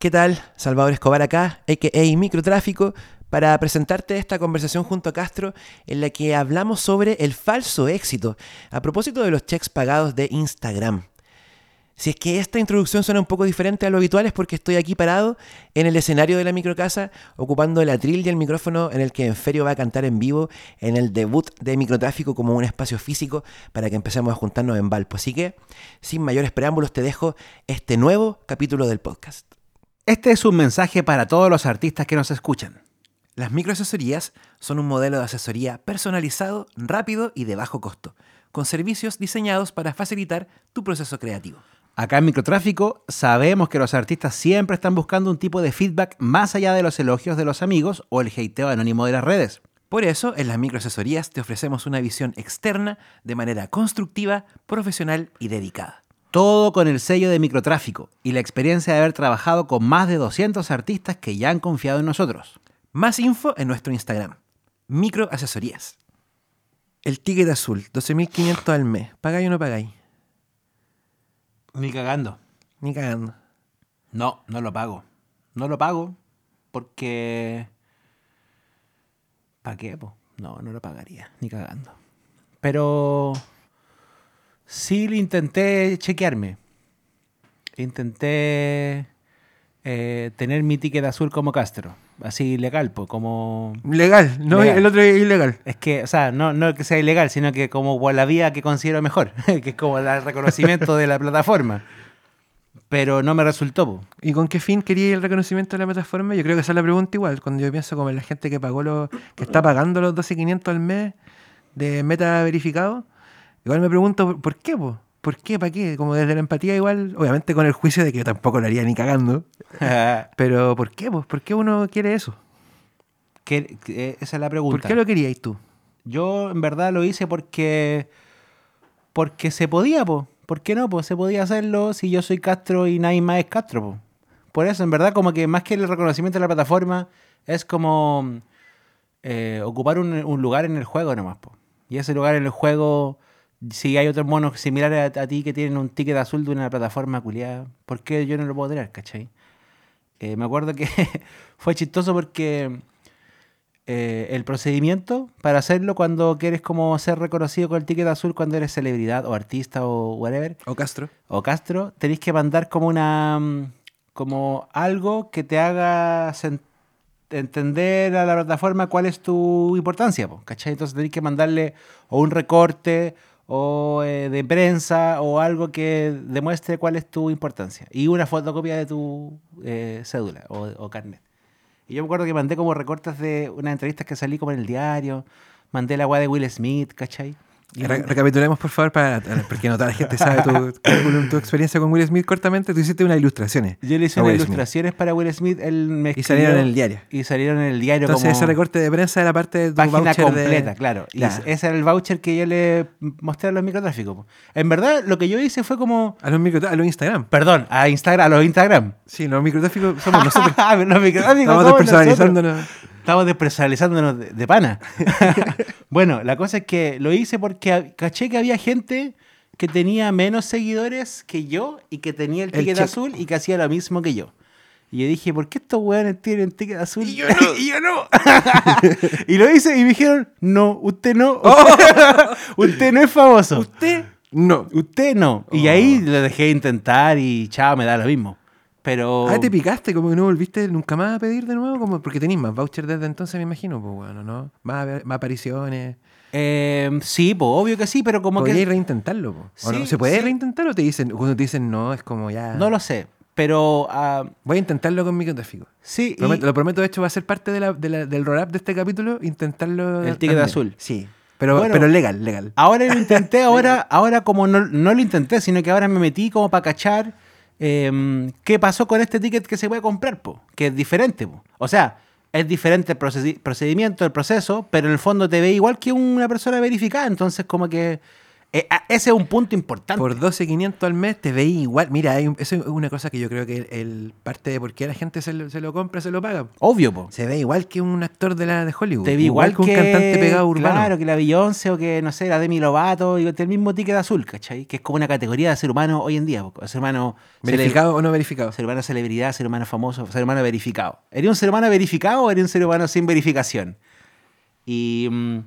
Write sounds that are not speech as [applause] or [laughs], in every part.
¿Qué tal? Salvador Escobar acá, a.k.a. Microtráfico, para presentarte esta conversación junto a Castro en la que hablamos sobre el falso éxito a propósito de los checks pagados de Instagram. Si es que esta introducción suena un poco diferente a lo habitual es porque estoy aquí parado en el escenario de la microcasa ocupando el atril y el micrófono en el que Enferio va a cantar en vivo en el debut de Microtráfico como un espacio físico para que empecemos a juntarnos en Valpo. Así que, sin mayores preámbulos, te dejo este nuevo capítulo del podcast. Este es un mensaje para todos los artistas que nos escuchan. Las microasesorías son un modelo de asesoría personalizado, rápido y de bajo costo, con servicios diseñados para facilitar tu proceso creativo. Acá en Microtráfico sabemos que los artistas siempre están buscando un tipo de feedback más allá de los elogios de los amigos o el hateo anónimo de las redes. Por eso, en las microasesorías te ofrecemos una visión externa de manera constructiva, profesional y dedicada. Todo con el sello de Microtráfico y la experiencia de haber trabajado con más de 200 artistas que ya han confiado en nosotros. Más info en nuestro Instagram, microasesorías. El ticket azul, 12.500 al mes. ¿Pagáis o no pagáis? Ni cagando. Ni cagando. No, no lo pago. No lo pago porque... ¿Para qué? po? No, no lo pagaría, ni cagando. Pero sí intenté chequearme. Intenté eh, tener mi ticket azul como Castro. Así legal, pues, como... Legal, no Legal. el otro es ilegal. Es que, o sea, no, no que sea ilegal, sino que como por la vía que considero mejor, [laughs] que es como el reconocimiento de la plataforma. Pero no me resultó, po. ¿Y con qué fin quería el reconocimiento de la plataforma? Yo creo que esa es la pregunta igual. Cuando yo pienso como en la gente que pagó los, que está pagando los 12.500 al mes de meta verificado, igual me pregunto por, por qué, po? ¿Por qué? ¿Para qué? Como desde la empatía igual, obviamente con el juicio de que yo tampoco lo haría ni cagando. [laughs] Pero ¿por qué? po? ¿Por qué uno quiere eso? Que- que esa es la ¿Por pregunta. qué lo queríais tú? Yo en verdad lo hice porque porque se podía, po. ¿Por qué no? Pues se podía hacerlo si yo soy Castro y nadie más es Castro, po. Por eso, en verdad, como que más que el reconocimiento de la plataforma, es como eh, ocupar un, un lugar en el juego nomás, po. Y ese lugar en el juego, si hay otros monos similares a, a ti que tienen un ticket azul de una plataforma culiada, ¿por qué yo no lo puedo tener, cachai? Eh, me acuerdo que [laughs] fue chistoso porque eh, el procedimiento para hacerlo cuando quieres como ser reconocido con el ticket azul cuando eres celebridad o artista o whatever, ¿O Castro? o Castro, tenéis que mandar como una como algo que te haga entender a la plataforma cuál es tu importancia, po, ¿cachai? Entonces tenéis que mandarle o un recorte o eh, de prensa o algo que demuestre cuál es tu importancia y una fotocopia de tu eh, cédula o, carnet. Y yo me acuerdo que mandé como recortes de unas entrevistas que salí como en el diario, mandé la weá de Will Smith, ¿cachai? Re- recapitulemos, por favor, para, porque no toda la gente sabe [laughs] tu, experiencia con Will Smith cortamente. Tú hiciste unas ilustraciones. Yo le hice unas Smith. ilustraciones para Will Smith, él me Y salieron en el diario. Y salieron en el diario Entonces, como ese recorte de prensa era parte de tu página voucher de- completa, claro. Y Claro. ese era el voucher que yo le mostré a los microtráficos. En verdad, lo que yo hice fue como... A los, micro, a los Instagram. Perdón, a Instagram, a los Instagram. Sí, los microtráficos somos nosotros. [laughs] los microtráficos Estamos somos despersonalizándonos. nosotros. Estamos despersonalizándonos de, de pana. [laughs] bueno, la cosa es que lo hice porque caché que había gente que tenía menos seguidores que yo y que tenía el El ticket check. azul y que hacía lo mismo que yo. Y yo dije, ¿por qué estos weones tienen ticket azul? Y yo no. [laughs] y yo no. [laughs] y lo hice y me dijeron, no, usted no. usted no es famoso. ¿Usted? No. Usted no. Y Oh. ahí lo dejé de intentar y chao, me da lo mismo. Pero... Ah, te picaste, como que no volviste nunca más a pedir de nuevo, como porque tenéis más voucher desde entonces, me imagino, pues bueno, ¿no? Más, más apariciones. Eh, sí, pues obvio que sí, pero como Podríais que... reintentarlo, po. ¿O no? ¿Se puede sí. reintentar o te dicen, cuando te dicen no, es como ya. No lo sé, pero ah, Voy a intentarlo con microtráfico. sí. y- Prometo- Lo prometo, de hecho, va a ser parte de la, de la- del roll-up de este capítulo, intentarlo. El ticket también. azul. Sí. Pero, Bueno. pero legal, legal. Ahora lo intenté, [laughs] ahora, ahora como no, no lo intenté, sino que ahora me metí como para cachar eh, qué pasó con este ticket que se puede comprar, po, que es diferente. O sea, es diferente el procedi- procedimiento, el proceso, pero en el fondo te ve igual que una persona verificada, entonces como que Eh, ah, ese es un punto importante. Por 12.500 al mes te veis igual. Mira, hay un- eso es una cosa que yo creo que el, el parte de por qué la gente se lo, se lo compra, se lo paga. Obvio, po. Se ve igual que un actor de la de Hollywood. Te vi igual, que un cantante pegado urbano. Claro, que la Beyoncé o que, no sé, la Demi Lovato y el mismo ticket azul, ¿cachai? Que es como una categoría de ser humano hoy en día. Ser humano... ¿Verificado o no verificado? Ser humano celebridad, ser humano famoso, ser humano verificado. ¿Eres un ser humano verificado o eres un ser humano sin verificación? Y mm,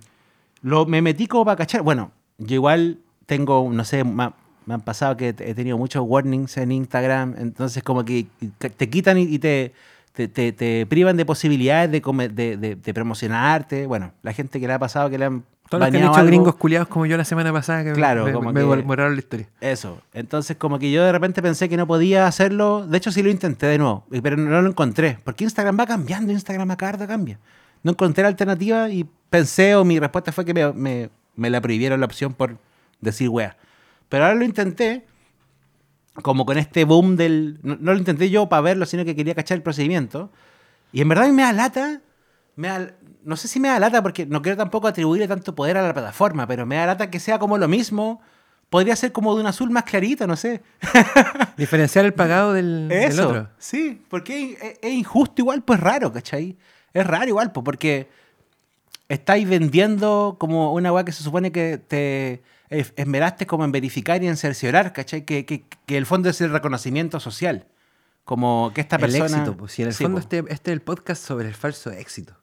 lo, me metí como para cachar. Bueno, yo igual tengo, no sé, ma- me han pasado que he tenido muchos warnings en Instagram, entonces como que te quitan y te, te, te- te privan de posibilidades de, come- de, de- de promocionarte. Bueno, la gente que le ha pasado que le han Todos los que han hecho algo, gringos culiados como yo la semana pasada que Claro, me, como me que- borraron la historia. Eso. Entonces, como que yo de repente pensé que no podía hacerlo. De hecho, sí lo intenté de nuevo, pero no lo encontré. Porque Instagram va cambiando, Instagram a cada cambia. No encontré la alternativa y pensé, o mi respuesta fue que me, me- me la prohibieron la opción por decir wea. Pero ahora lo intenté, como con este boom del. No, no lo intenté yo para verlo, sino que quería cachar el procedimiento. Y en verdad a mí me da lata. Me da- no sé si me da lata porque no quiero tampoco atribuirle tanto poder a la plataforma, pero me da lata que sea como lo mismo. Podría ser como de un azul más clarito, no sé. [laughs] Diferenciar el pagado del, del Eso, otro. sí, porque es, es injusto igual, pues raro, ¿cachai? Es raro igual, pues porque estáis vendiendo como una weá que se supone que te es- esmeraste como en verificar y en cerciorar, ¿cachai? Que, que, que el fondo es el reconocimiento social. Como que esta El persona... éxito, pues. Si en el Sí, fondo po. este, este es el podcast sobre el falso éxito.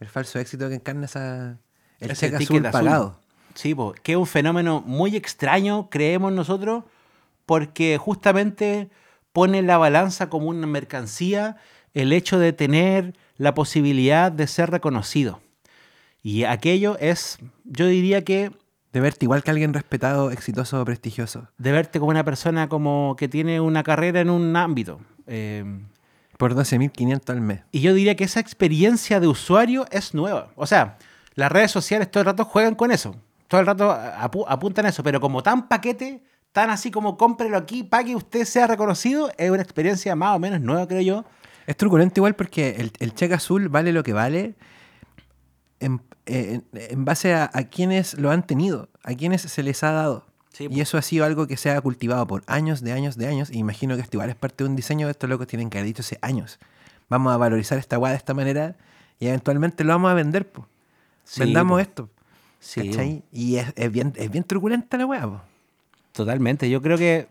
El falso éxito que encarna esa, el Ese cheque azul pagado. Sí, po, que es un fenómeno muy extraño, creemos nosotros, porque justamente pone en la balanza como una mercancía el hecho de tener la posibilidad de ser reconocido. Y aquello es, yo diría que De verte igual que alguien respetado, exitoso, prestigioso. de verte como una persona como que tiene una carrera en un ámbito. Eh, Por 12.500 al mes. Y yo diría que esa experiencia de usuario es nueva. O sea, las redes sociales todo el rato juegan con eso. Todo el rato apu- apuntan a eso. Pero como tan paquete, tan así como cómprelo aquí, pague usted, sea reconocido, es una experiencia más o menos nueva, creo yo. Es truculento igual porque el, el cheque azul vale lo que vale en, en- en base a, a quienes lo han tenido, a quienes se les ha dado. Sí, y po. eso ha sido algo que se ha cultivado por años, de años, de años. Y imagino que esto igual es parte de un diseño de estos locos tienen que haber dicho hace años. Vamos a valorizar esta guada de esta manera y eventualmente lo vamos a vender. po. Sí, Vendamos po. esto. Sí, ¿cachai? Y es, es bien, es bien truculenta la weá. Totalmente. Yo creo que.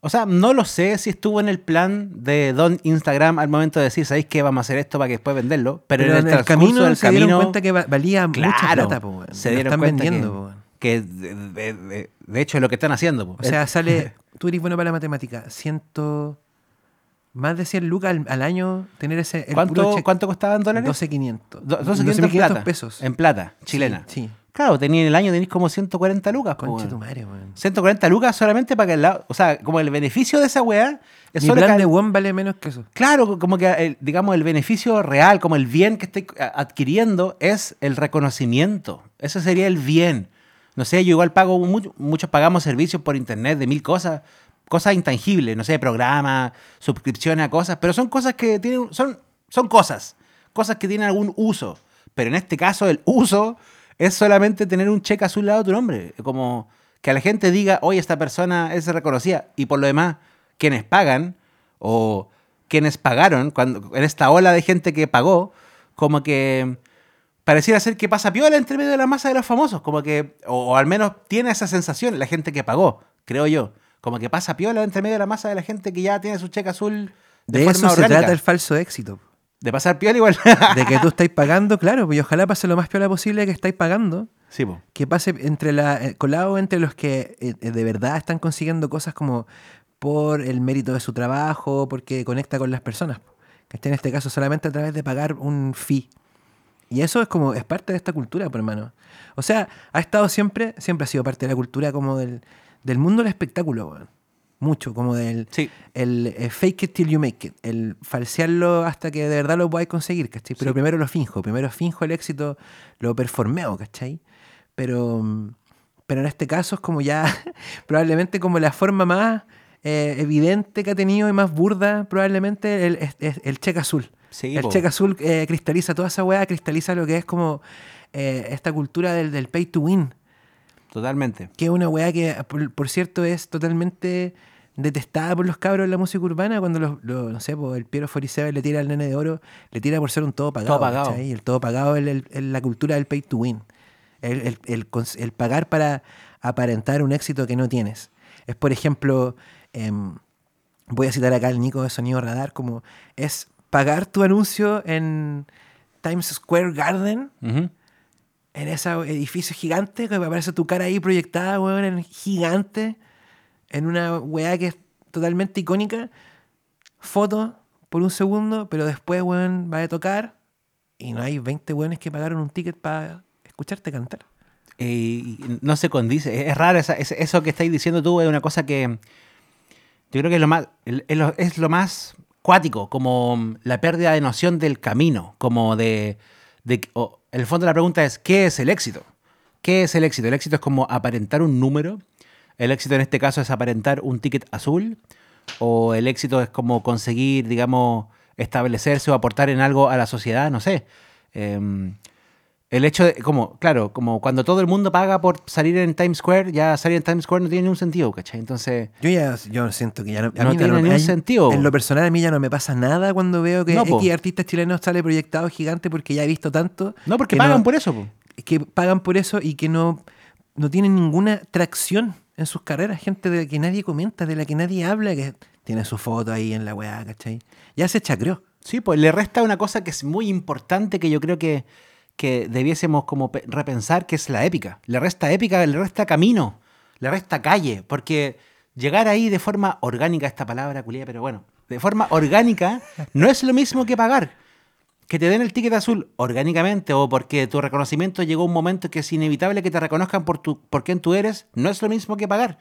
O sea, no lo sé si estuvo en el plan de Don Instagram al momento de decir, ¿sabéis qué? Vamos a hacer esto para que después venderlo. Pero, Pero, en el, transcurso camino del se dieron cuenta que va- valía mucha Claro, plata. po, se dieron están cuenta vendiendo. que- po, weón. que de, de- de- de hecho es lo que están haciendo. po. O sea, sale. [laughs] Tú eres bueno para la matemática. Ciento. Más de 100 lucas al, al año tener ese. el ¿Cuánto. ¿Cuánto costaba en dólares? 12.500. Do- 12.500 en plata. pesos. En plata, chilena. Sí. sí. Claro, tenía en el año tenéis como 140 lucas. po, Conche weón. tu madre, weón. 140 lucas solamente para que el lado. O sea, como el beneficio de esa weá. Es Mi solo plan que- de WOM vale menos que eso. Claro, como que el- digamos el beneficio real, como el bien que estoy adquiriendo es el reconocimiento. Ese sería el bien. No sé, yo igual pago mucho, muchos pagamos servicios por internet de mil cosas, cosas intangibles, no sé, programas, suscripciones a cosas, pero son cosas que tienen, son, son cosas, cosas que tienen algún uso. Pero en este caso el uso es solamente tener un cheque azul al lado de tu nombre, como que a la gente diga, oye, esta persona es reconocida, y por lo demás, quienes pagan o quienes pagaron, cuando, en esta ola de gente que pagó, como que pareciera ser que pasa piola entre medio de la masa de los famosos, como que, o, o al menos tiene esa sensación la gente que pagó, creo yo, como que pasa piola entre medio de la masa de la gente que ya tiene su cheque azul de, De, forma eso se trata el falso éxito. De pasar piola igual. [laughs] De que tú [laughs] estáis pagando, claro, y ojalá pase lo más piola posible que estáis pagando. sí, po. que pase entre la, eh, colado entre los que eh, eh, de verdad están consiguiendo cosas como por el mérito de su trabajo, porque conecta con las personas. Que esté en este caso solamente a través de pagar un fee. Y eso es como, es parte de esta cultura, por hermano. O sea, ha estado siempre, siempre ha sido parte de la cultura como del, del mundo del espectáculo, weón. Mucho, como del Sí. el eh, fake it till you make it, el falsearlo hasta que de verdad lo podáis conseguir, ¿cachai? Pero Sí. primero lo finjo, primero finjo el éxito, lo performeo, ¿cachai? Pero, mm, pero en este caso es como ya, [laughs] probablemente como la forma más eh, evidente que ha tenido y más burda, probablemente el, es el cheque azul. Sí, el po. cheque azul eh, cristaliza toda esa weá, cristaliza lo que es como eh, esta cultura del, del pay to win. Totalmente. Que es una weá que, por, por cierto, es totalmente detestada por los cabros de la música urbana cuando los, los- no sé, pues, el Piero Foriseva le tira al nene de oro, le tira por ser un todo pagado. Todo pagado. Y el todo pagado es, el- la cultura del pay to win. El, el- pagar para aparentar un éxito que no tienes. Es, por ejemplo, em, voy a citar acá al Nico de Sonido Radar, como es pagar tu anuncio en Times Square Garden. En ese edificio gigante que aparece tu cara ahí proyectada, weón, en gigante, en una weá que es totalmente icónica. Foto por un segundo, pero después, weón, va a tocar y no hay 20 weones que pagaron un ticket para escucharte cantar. Y no se condice. Es raro esa- es- eso que estáis diciendo tú, es una cosa que yo creo que es lo más, es lo, es lo más cuático, como la pérdida de noción del camino, como de, el fondo de la pregunta es, ¿qué es el éxito? ¿Qué es el éxito? El éxito es como aparentar un número, el éxito en este caso es aparentar un ticket azul, o el éxito es como conseguir, digamos, establecerse o aportar en algo a la sociedad, no sé. Em, el hecho de, como, claro, como cuando todo el mundo paga por salir en Times Square, ya salir en Times Square no tiene ningún sentido, ¿cachai? Entonces, Yo ya yo siento que ya no, a No mí tiene ningún sentido. En lo personal a mí ya no me pasa nada cuando veo que No. X artistas chilenos sale proyectado gigante porque ya he visto tanto. no, porque que pagan por eso. po. que pagan por eso y que no, no tienen ninguna tracción en sus carreras. Gente de la que nadie comenta, de la que nadie habla, que tiene su foto ahí en la weá, ¿cachai? Ya se chacreó. Sí, pues le resta una cosa que es muy importante que yo creo que, que debiésemos como pe- repensar, que es la épica. Le resta épica, le resta camino, le resta calle, porque llegar ahí de forma orgánica, esta palabra culia, pero bueno, de forma orgánica no es lo mismo que pagar. Que te den el ticket azul orgánicamente o porque tu reconocimiento llegó a un momento que es inevitable que te reconozcan por, tu, por quién tú eres, no es lo mismo que pagar.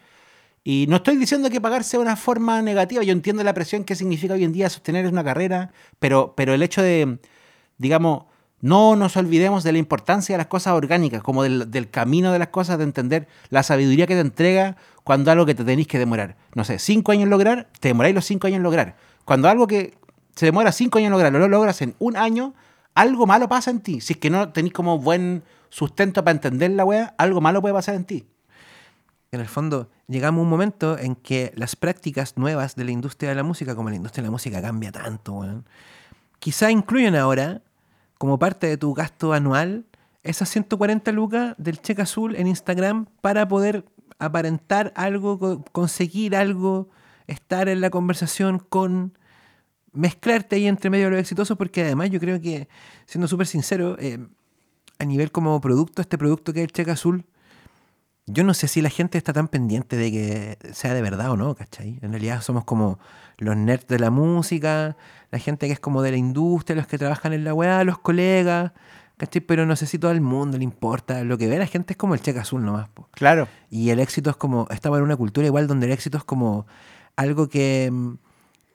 Y no estoy diciendo que pagar sea una forma negativa, yo entiendo la presión que significa hoy en día sostener una carrera, pero, pero el hecho de, digamos, no nos olvidemos de la importancia de las cosas orgánicas, como del, camino de las cosas, de entender la sabiduría que te entrega cuando algo que te tenéis que demorar, no sé, cinco años en lograr, te demoráis los cinco años en lograr. Cuando algo que se demora cinco años en lograr, lo logras en un año, algo malo pasa en ti. Si es que no tenéis como buen sustento para entender la wea, algo malo puede pasar en ti. En el fondo, llegamos a un momento en que las prácticas nuevas de la industria de la música, como la industria de la música cambia tanto, weón, quizá incluyen ahora, como parte de tu gasto anual, esas 140 lucas del cheque azul en Instagram para poder aparentar algo, co- conseguir algo, estar en la conversación con mezclarte ahí entre medio de lo exitoso, porque además yo creo que, siendo súper sincero, eh, a nivel como producto, este producto que es el cheque azul, yo no sé si la gente está tan pendiente de que sea de verdad o no, ¿cachai? En realidad somos como los nerds de la música, la gente que es como de la industria, los que trabajan en la weá, los colegas, ¿cachai? Pero no sé si todo el mundo le importa. Lo que ve la gente es como el cheque azul nomás, po. Claro. Y el éxito es como, estamos en una cultura igual donde el éxito es como algo que mm,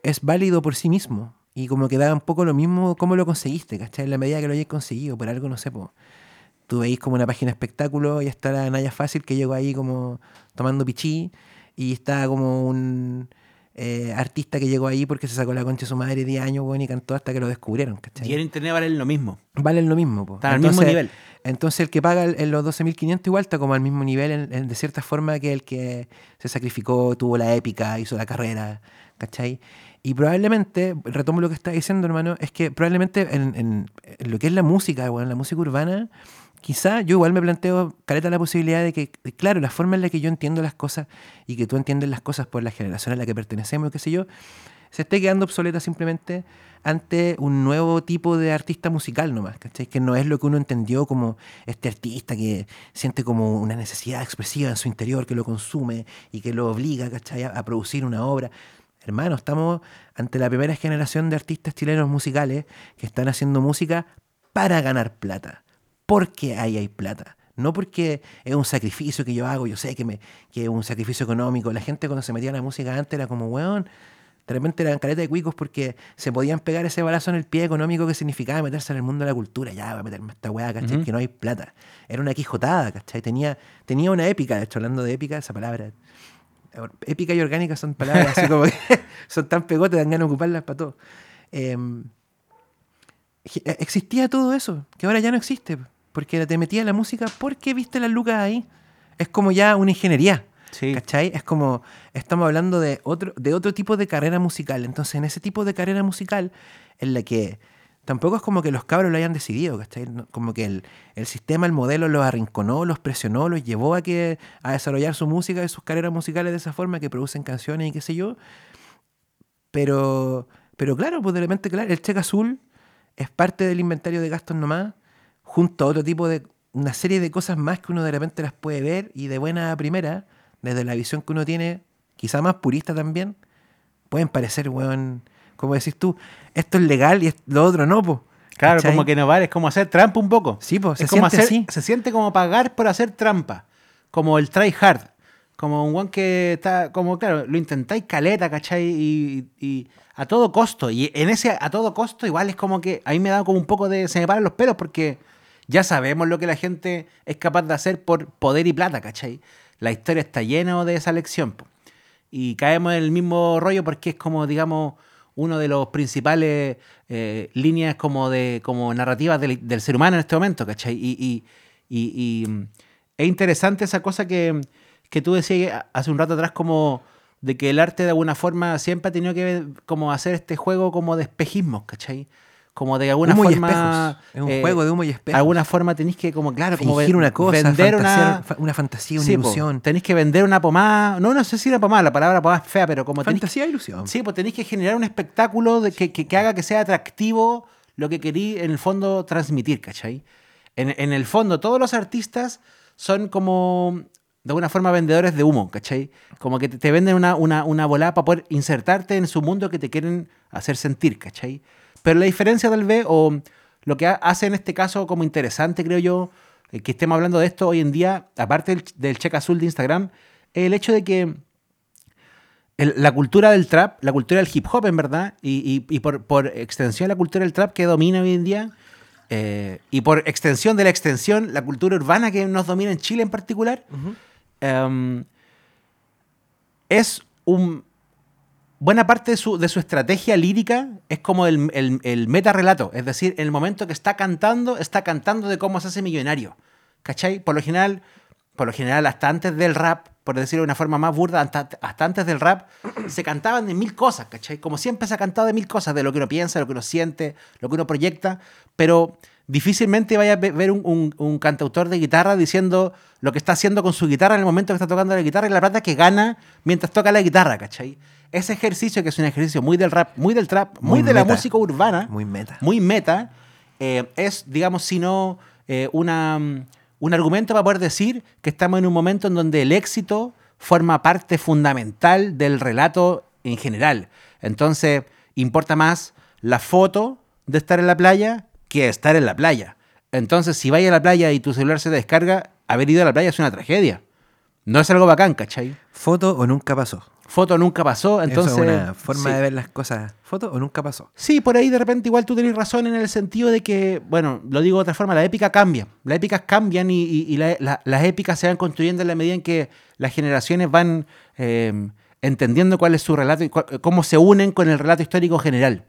es válido por sí mismo. Y como que da un poco lo mismo cómo lo conseguiste, ¿cachai? En la medida que lo hayas conseguido, por algo, no sé, po. Tú veis como una página de espectáculo y está la Naya Fácil que llegó ahí como tomando pichí y está como un eh, artista que llegó ahí porque se sacó la concha de su madre 10 años, weón, y cantó hasta que lo descubrieron, ¿cachai? Y en internet valen lo mismo. valen lo mismo. Están al mismo nivel. Entonces el que paga en los 12.500 igual está como al mismo nivel en- en- de cierta forma que el que se sacrificó, tuvo la épica, hizo la carrera, ¿cachai? Y probablemente, retomo lo que está diciendo hermano, es que probablemente en, en- en lo que es la música, bueno, la música urbana, quizá yo igual me planteo, careta, la posibilidad de que, claro, la forma en la que yo entiendo las cosas y que tú entiendes las cosas por la generación a la que pertenecemos, qué sé yo, se esté quedando obsoleta simplemente ante un nuevo tipo de artista musical nomás, ¿cachai? Que no es lo que uno entendió como este artista que siente como una necesidad expresiva en su interior, que lo consume y que lo obliga, ¿cachai? A producir una obra. Hermano, estamos ante la primera generación de artistas chilenos musicales que están haciendo música para ganar plata, porque ahí hay plata. No porque es un sacrificio que yo hago, yo sé que, me, que es un sacrificio económico. La gente cuando se metía en la música antes era como, weón, de repente eran caleta de cuicos porque se podían pegar ese balazo en el pie económico que significaba meterse en el mundo de la cultura. Ya, voy a meterme esta weá, ¿cachai? Ujú. Que no hay plata. Era una quijotada, ¿cachai? Tenía, tenía una épica, de hecho, hablando de épica, esa palabra. Épica y orgánica son palabras así como que [laughs] [laughs] son tan pegotes, dan ganas de ocuparlas para todo. Em, existía todo eso, que ahora ya no existe, porque te metías en la música porque viste las lucas ahí. es como ya una ingeniería. Sí. ¿Cachai? Es como, estamos hablando de otro, de otro tipo de carrera musical. Entonces, en ese tipo de carrera musical, en la que tampoco es como que los cabros lo hayan decidido, ¿cachai? Como que el, el sistema, el modelo los arrinconó, los presionó, los llevó a que a desarrollar su música y sus carreras musicales de esa forma, que producen canciones y qué sé yo. Pero, pero claro, pues de repente, claro, el cheque azul es parte del inventario de gastos nomás, junto a otro tipo de, una serie de cosas más que uno de repente las puede ver y de buena primera, desde la visión que uno tiene, quizá más purista también, pueden parecer, weón, como decís tú, esto es legal y es- lo otro no, pues. Claro, como que no vale, es como hacer trampa un poco. Sí, pues, se es como siente hacer, así. se siente como pagar por hacer trampa, como el try hard, como un one que está, como claro, lo intentáis caleta, ¿cachai? Y, y a todo costo, y en ese a todo costo igual es como que a mí me da como un poco de, se me paran los pelos porque ya sabemos lo que la gente es capaz de hacer por poder y plata, ¿cachai? La historia está llena de esa lección, po. y caemos en el mismo rollo porque es como, digamos, uno de los principales eh, líneas como de como narrativas del, del ser humano en este momento, ¿cachai? Y, mm, es interesante esa cosa que, que tú decías hace un rato atrás como de que el arte de alguna forma siempre ha tenido que como hacer este juego como de espejismos, ¿cachai? Como de alguna Humo y forma... espejos. Es un eh, juego de humo y espejos. Alguna forma tenéis que como, claro, Fingir una cosa, vender una... una fantasía, una Sí, po, ilusión. tenéis que vender una pomada. No, no sé si una pomada, la palabra pomada es fea, pero como Fantasía, ilusión. Sí, pues tenéis que generar un espectáculo de que, que- que haga que sea atractivo lo que queréis en el fondo transmitir, ¿cachai? En, en el fondo, todos los artistas son como, de alguna forma, vendedores de humo, ¿cachai? Como que te, te venden una, una, una volada para poder insertarte en su mundo que te quieren hacer sentir, ¿cachai? Pero la diferencia tal vez, o lo que ha- hace en este caso como interesante, creo yo, eh, que estemos hablando de esto hoy en día, aparte del, del cheque azul de Instagram, es el hecho de que el- la cultura del trap, la cultura del hip hop, en verdad, y, y- y por, por extensión la cultura del trap que domina hoy en día, eh, y por extensión de la extensión, la cultura urbana que nos domina en Chile en particular, em, es un... Buena parte de su, de su estrategia lírica es como el, el, el metarrelato, es decir, en el momento que está cantando, está cantando de cómo se hace millonario. ¿Cachai? Por lo general, por lo general, hasta antes del rap, por decirlo de una forma más burda, hasta, hasta antes del rap, se cantaban de mil cosas, ¿cachai? Como siempre se ha cantado de mil cosas, de lo que uno piensa, lo que uno siente, lo que uno proyecta, pero difícilmente vaya a ve- ver un, un- un cantautor de guitarra diciendo lo que está haciendo con su guitarra en el momento que está tocando la guitarra y la plata que gana mientras toca la guitarra, ¿cachai? Ese ejercicio, que es un ejercicio muy del rap, muy del trap, muy, Muy de la música urbana, Muy meta. muy meta, eh, es, digamos, si no eh, una, mm, un argumento para poder decir que estamos en un momento en donde el éxito forma parte fundamental del relato en general. Entonces, importa más la foto de estar en la playa que estar en la playa. Entonces, si vais a la playa y tu celular se descarga, haber ido a la playa es una tragedia. No es algo bacán, ¿cachai? Foto o nunca pasó. Foto nunca pasó, entonces... Eso es una forma sí. de ver las cosas. Foto o nunca pasó. Sí, por ahí de repente igual tú tenés razón en el sentido de que, bueno, lo digo de otra forma, la épica cambia. Las épicas cambian y, y- y la- la- las épicas se van construyendo en la medida en que las generaciones van eh, entendiendo cuál es su relato y cómo se unen con el relato histórico general.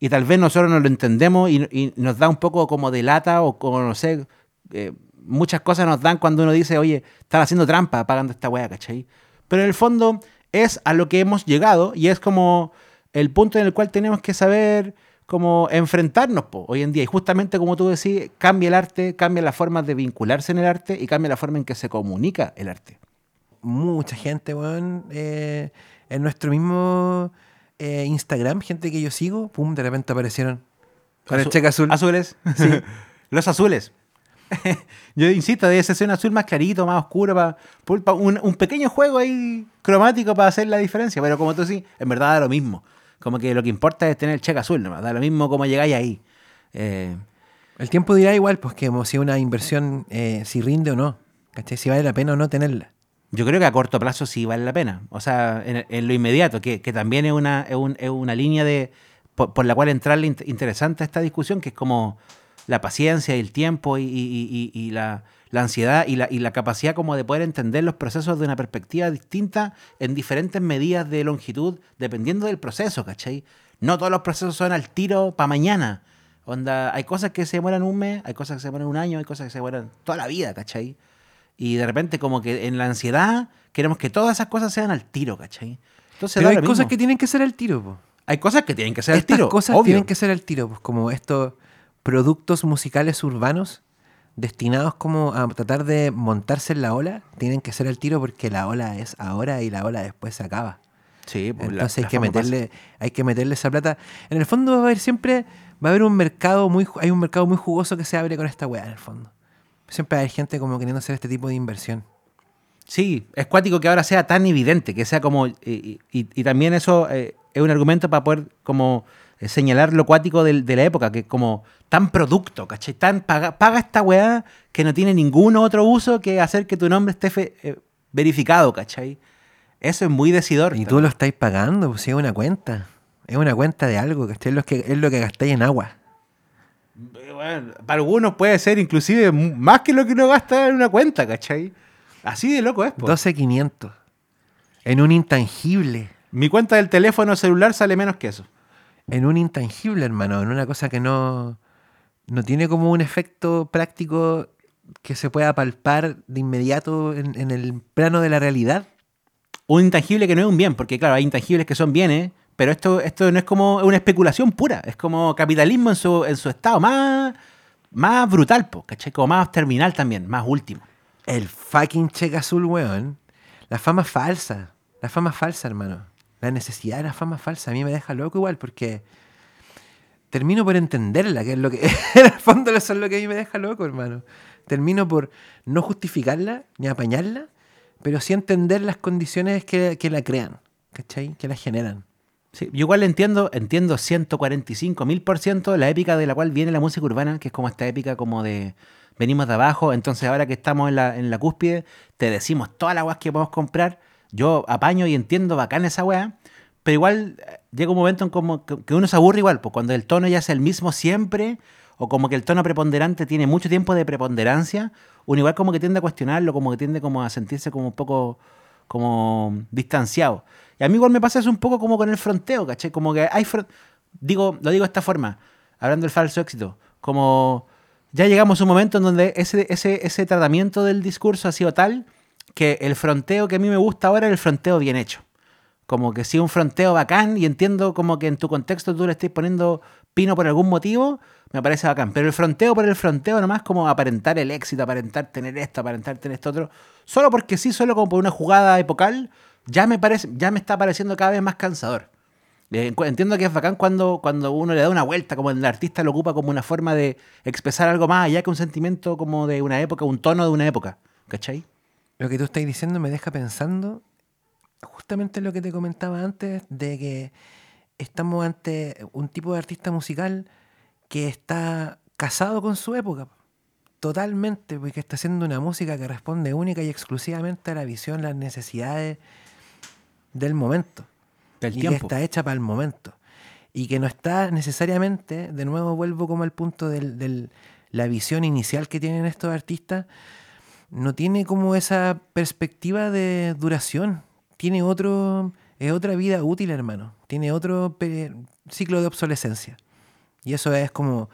Y tal vez nosotros no lo entendemos y, y nos da un poco como de lata o como, no sé, eh, muchas cosas nos dan cuando uno dice, oye, están haciendo trampa pagando esta weá, ¿cachai? Pero en el fondo es a lo que hemos llegado y es como el punto en el cual tenemos que saber cómo enfrentarnos po, hoy en día. Y justamente como tú decís, cambia el arte, cambia la forma de vincularse en el arte y cambia la forma en que se comunica el arte. Mucha gente, weón, eh, en nuestro mismo eh, Instagram, gente que yo sigo, pum, de repente aparecieron con el cheque azul. Azules. [laughs] Los azules. [laughs] Yo insisto, debe ser un azul más clarito, más oscuro, pa- un, un pequeño juego ahí cromático para hacer la diferencia. Pero como tú sí, en verdad da lo mismo. Como que lo que importa es tener el cheque azul, nomás. Da lo mismo cómo llegáis ahí. Eh, El tiempo dirá igual, pues que como si una inversión, eh, si rinde o no. ¿Cachai? Si vale la pena o no tenerla. Yo creo que a corto plazo sí vale la pena. O sea, en, en lo inmediato, que, que también es una, es, un- es una línea de por, por la cual entrarle int- interesante a esta discusión, que es como la paciencia y el tiempo y, y- y- y- y la, la ansiedad y la, y la capacidad como de poder entender los procesos de una perspectiva distinta en diferentes medidas de longitud, dependiendo del proceso, ¿cachai? No todos los procesos son al tiro para mañana. Onda, hay cosas que se demoran un mes, hay cosas que se demoran un año, hay cosas que se demoran toda la vida, ¿cachai? y de repente como que en la ansiedad queremos que todas esas cosas sean al tiro, ¿cachai? Entonces Pero hay cosas mismo. que tienen que ser al tiro, po. Hay cosas que tienen que ser Estas al tiro, cosas obvio. tienen que ser al tiro, pues como estos productos musicales urbanos destinados como a tratar de montarse en la ola, tienen que ser al tiro porque la ola es ahora y la ola después se acaba. Sí, pues, la- Entonces hay la que fama meterle, hay que meterle esa plata. En el fondo va a haber siempre, va a haber un mercado muy, hay un mercado muy jugoso que se abre con esta weá en el fondo. Siempre hay gente como queriendo hacer este tipo de inversión. Sí, es cuático que ahora sea tan evidente, que sea como... Y, y- y también eso eh, es un argumento para poder como eh, señalar lo cuático de, la época, que es como tan producto, ¿cachai? Tan paga, paga esta weá que no tiene ningún otro uso que hacer que tu nombre esté fe- eh, verificado, ¿cachai? Eso es muy decidor. Y tú lo estáis pagando, pues si es una cuenta. Es una cuenta de algo, que es lo que, es lo que gastáis en agua. Eh, bueno, para algunos puede ser inclusive más que lo que uno gasta en una cuenta, ¿cachai? Así de loco es, po. 12.500. En un intangible. Mi cuenta del teléfono celular sale menos que eso. En un intangible, hermano. En una cosa que no, no tiene como un efecto práctico que se pueda palpar de inmediato en, en el plano de la realidad. un intangible que no es un bien, porque claro, hay intangibles que son bienes, pero esto, esto no es como una especulación pura, es como capitalismo en su, en su estado más, más brutal, po, ¿cachai? Como más terminal también, más último. El fucking cheque azul, weón. La fama falsa. La fama falsa, hermano. La necesidad de la fama falsa a mí me deja loco igual porque termino por entenderla, que es lo que [laughs] en el fondo eso es lo que a mí me deja loco, hermano. Termino por no justificarla ni apañarla, pero sí entender las condiciones que, que la crean, ¿cachai? Que la generan. Sí, yo igual entiendo, entiendo 145 mil por ciento la épica de la cual viene la música urbana, que es como esta épica como de venimos de abajo, entonces ahora que estamos en la, en la cúspide, te decimos todas las weas que podemos comprar, yo apaño y entiendo bacán esa wea, pero igual eh, llega un momento en como que uno se aburre igual, pues cuando el tono ya es el mismo siempre, o como que el tono preponderante tiene mucho tiempo de preponderancia, uno igual como que tiende a cuestionarlo, como que tiende como a sentirse como un poco como distanciado. Y a mí igual me pasa eso un poco como con el fronteo, ¿cachai? Como que hay... Digo, lo digo de esta forma, hablando del falso éxito, como ya llegamos a un momento en donde ese, ese, ese tratamiento del discurso ha sido tal que el fronteo que a mí me gusta ahora es el fronteo bien hecho. Como que sí, un fronteo bacán y entiendo como que en tu contexto tú le estés poniendo pino por algún motivo, me parece bacán. Pero el fronteo por el fronteo nomás como aparentar el éxito, aparentar tener esto, aparentar tener esto otro, solo porque sí, solo como por una jugada epocal, ya me parece, ya me está pareciendo cada vez más cansador. Eh, Entiendo que es bacán cuando, cuando uno le da una vuelta, como el artista lo ocupa como una forma de expresar algo más allá que un sentimiento como de una época, un tono de una época. ¿Cachai? Lo que tú estás diciendo me deja pensando justamente lo que te comentaba antes, de que estamos ante un tipo de artista musical que está casado con su época. Totalmente, porque está haciendo una música que responde única y exclusivamente a la visión, las necesidades del momento. Del y tiempo. que está hecha para el momento. Y que no está necesariamente, de nuevo vuelvo como al punto de la visión inicial que tienen estos artistas, no tiene como esa perspectiva de duración. Tiene otro, es otra vida útil, hermano. Tiene otro ciclo de obsolescencia. Y eso es como,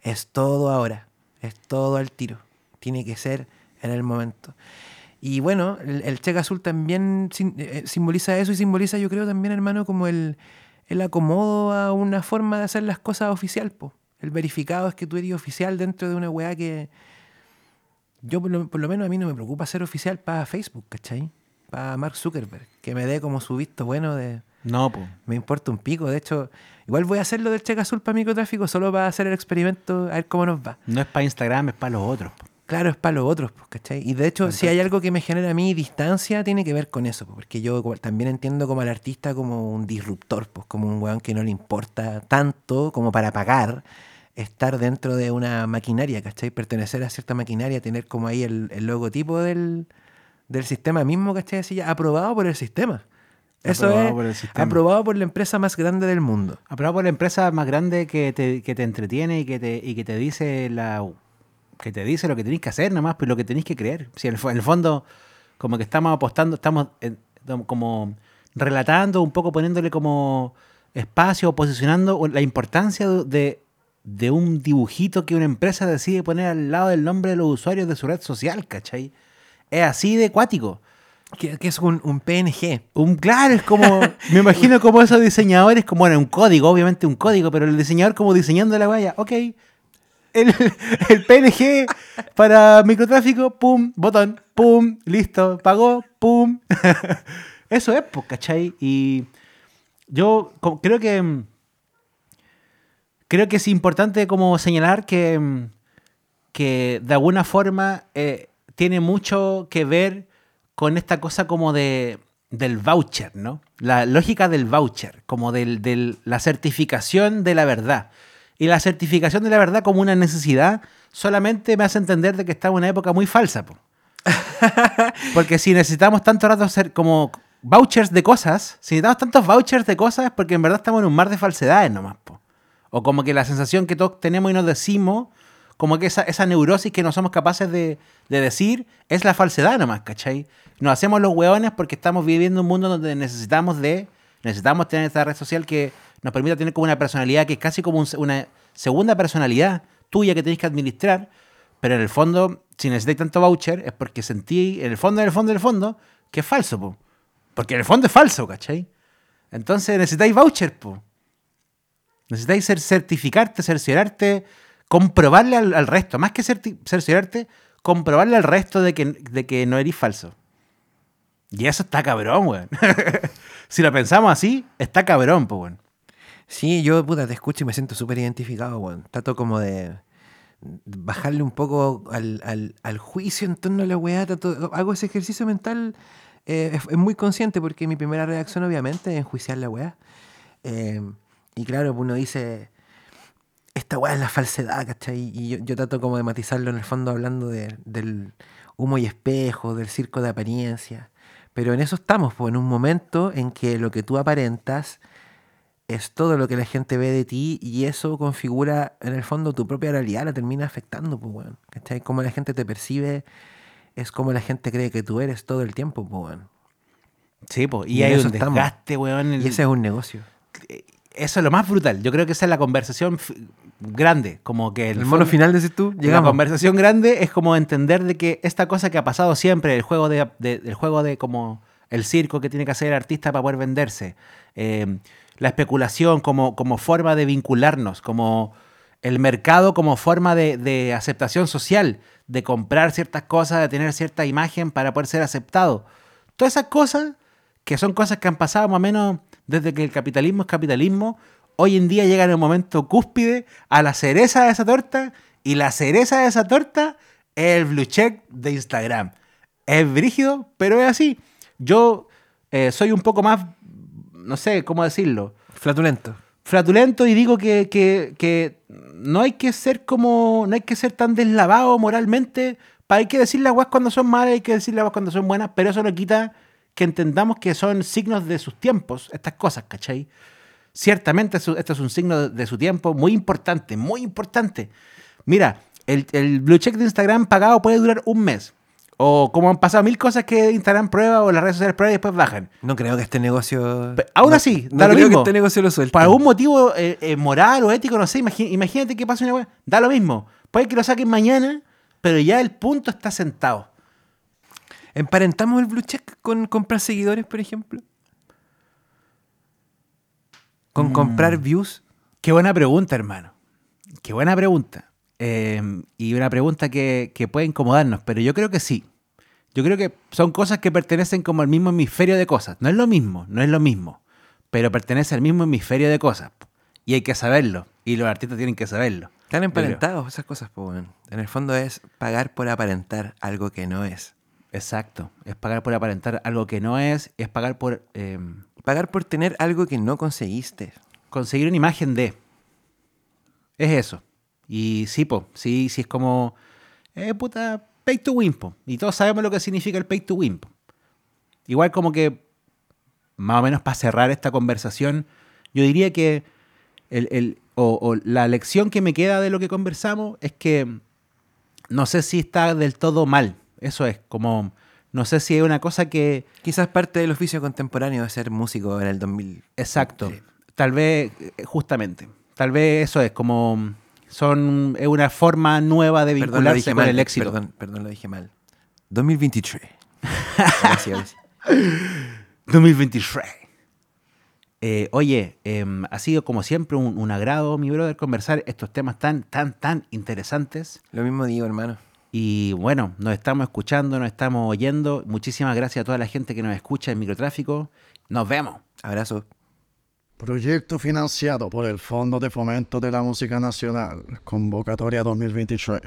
es todo ahora, es todo al tiro. Tiene que ser en el momento. Y bueno, el, el cheque azul también sim- eh, simboliza eso y simboliza, yo creo, también, hermano, como el, el acomodo a una forma de hacer las cosas oficial, po. El verificado es que tú eres oficial dentro de una weá que. Yo, por lo, por lo menos, a mí no me preocupa ser oficial para Facebook, ¿cachai? Para Mark Zuckerberg, que me dé como su visto bueno de. No, pues. Me importa un pico. De hecho, igual voy a hacer lo del cheque azul para microtráfico solo para hacer el experimento, a ver cómo nos va. No es para Instagram, es para los otros. po. Claro, es para los otros, pues, ¿cachai? Y de hecho, si hay algo que me genera a mí distancia, tiene que ver con eso, pues, porque yo también entiendo como al artista como un disruptor, pues, como un weón que no le importa tanto como para pagar estar dentro de una maquinaria, ¿cachai? Pertenecer a cierta maquinaria, tener como ahí el, el logotipo del, del sistema mismo, ¿cachai? Así aprobado por el sistema. Eso Aprobado es por el sistema. aprobado por la empresa más grande del mundo. Aprobado por la empresa más grande que te, que te entretiene y que te, y que te dice la que te dice lo que tenés que hacer nomás, pues lo que tenés que creer. Si en el, en el fondo, como que estamos apostando, estamos eh, como relatando, un poco poniéndole como espacio, posicionando la importancia de, de un dibujito que una empresa decide poner al lado del nombre de los usuarios de su red social, ¿cachai? Es así de cuático. Que, que es un, un PNG. Un, claro, es como. [laughs] me imagino como esos diseñadores, como bueno, un código, obviamente un código, pero el diseñador como diseñando la valla. Ok. El, [laughs] el PNG para microtráfico, pum, botón, pum, listo, pagó, pum. [laughs] Eso es, pues, ¿cachai? Y yo creo que. Creo que es importante como señalar que. mm, que de alguna forma eh, tiene mucho que ver con esta cosa como de del voucher, ¿no? La lógica del voucher, como del, del- la certificación de la verdad. Y la certificación de la verdad como una necesidad solamente me hace entender de que estamos en una época muy falsa. po. [laughs] Porque si necesitamos tanto rato ser como vouchers de cosas, si necesitamos tantos vouchers de cosas porque en verdad estamos en un mar de falsedades nomás. O como que la sensación que todos tenemos y nos decimos, como que esa, esa neurosis que no somos capaces de, de decir, es la falsedad nomás, ¿cachai? Nos hacemos los hueones porque estamos viviendo un mundo donde necesitamos de, necesitamos tener esta red social que nos permita tener como una personalidad que es casi como una segunda personalidad tuya que tenés que administrar, pero en el fondo, si necesitáis tanto voucher, es porque sentí, en el fondo, en el fondo, en el fondo, que es falso, po. Porque en el fondo es falso, ¿cachai? Entonces necesitáis voucher, po. Necesitáis ser, certificarte, cerciorarte, comprobarle al, resto, más que cerciorarte, comprobarle al resto de que, de que no eres falso. Y eso está cabrón, weón. [laughs] si lo pensamos así, está cabrón, pues, weón. Sí, yo, puta, te escucho y me siento súper identificado, weón. Trato como de bajarle un poco al, al- juicio en torno a la weá. trato- hago ese ejercicio mental, eh, es, es muy consciente porque mi primera reacción, obviamente, es enjuiciar la weá. Eh, y claro, pues uno dice, esta weá es la falsedad, ¿cachai? Y yo, yo trato como de matizarlo en el fondo hablando de- del humo y espejo, del circo de apariencia. Pero en eso estamos, pues, en un momento en que lo que tú aparentas es todo lo que la gente ve de ti y eso configura en el fondo tu propia realidad, la termina afectando, pues, weón. ¿Cachai? Cómo la gente te percibe es como la gente cree que tú eres todo el tiempo, pues, weón. Sí, pues. Y, Y hay eso un estamos. desgaste, weón. en Y el- ese es un negocio. Eso es lo más brutal. Yo creo que esa es la conversación grande. Como que El, el mono final, decís tú, La llegamos. conversación grande es como entender de que esta cosa que ha pasado siempre, el juego de, de- el juego de como el circo que tiene que hacer el artista para poder venderse, eh, la especulación como, como forma de vincularnos, como el mercado como forma de, de aceptación social, de comprar ciertas cosas, de tener cierta imagen para poder ser aceptado. Todas esas cosas, que son cosas que han pasado más o menos desde que el capitalismo es capitalismo, hoy en día llegan en un momento cúspide a la cereza de esa torta, y la cereza de esa torta es el blue check de Instagram. Es brígido, pero es así. Yo eh, soy un poco más, no sé cómo decirlo, Flatulento. flatulento y digo que, que- que no hay que ser como, no hay que ser tan deslavado moralmente. Hay que decir las guas cuando son malas, hay que decir las guas cuando son buenas, pero eso no quita que entendamos que son signos de sus tiempos, estas cosas, ¿cachai? Ciertamente esto es un signo de, de su tiempo muy importante, muy importante. Mira, el, el blue check de Instagram pagado puede durar un mes. O como han pasado mil cosas que Instagram prueba o las redes sociales prueban y después bajan. No creo que este negocio. Pe- aún no- así, no da lo creo mismo. que este negocio lo suelte. Por algún motivo eh, eh, moral o ético, no sé, imagínate que pasa una weá. Da lo mismo. Puede que lo saquen mañana, pero ya el punto está sentado. ¿Emparentamos el blue check con comprar seguidores, por ejemplo? ¿Con Mm. comprar views? Qué buena pregunta, hermano. Qué buena pregunta. Eh, y una pregunta que, que puede incomodarnos, pero yo creo que sí. Yo creo que son cosas que pertenecen como al mismo hemisferio de cosas. No es lo mismo, no es lo mismo, pero pertenece al mismo hemisferio de cosas. Y hay que saberlo. Y los artistas tienen que saberlo. Están emparentados esas cosas, pues. En el fondo es pagar por aparentar algo que no es. Exacto. Es pagar por aparentar algo que no es, es pagar por eh, Pagar por tener algo que no conseguiste. conseguir una imagen de. Es eso. Y sí, po, sí, sí es como. Eh, puta, pay to win, po. Y todos sabemos lo que significa el pay to win, po. Igual como que, más o menos para cerrar esta conversación, yo diría que el, el- o, o la lección que me queda de lo que conversamos es que no sé si está del todo mal. Eso es, como, no sé si hay una cosa que, Quizás parte del oficio contemporáneo de ser músico en el 2000. Exacto. Tal vez, eh, justamente. Tal vez eso es como. Son, es una forma nueva de vincularse con mal. el éxito. Perdón, perdón, lo dije mal. 2023. Ahora sí, ahora sí. 2023. Eh, oye, em, ha sido como siempre un, un agrado, mi brother, conversar estos temas tan, tan, tan interesantes. Lo mismo digo, hermano. Y bueno, nos estamos escuchando, nos estamos oyendo. Muchísimas gracias a toda la gente que nos escucha en Microtráfico. Nos vemos. Abrazo. Proyecto financiado por el Fondo de Fomento de la Música Nacional, convocatoria 2023.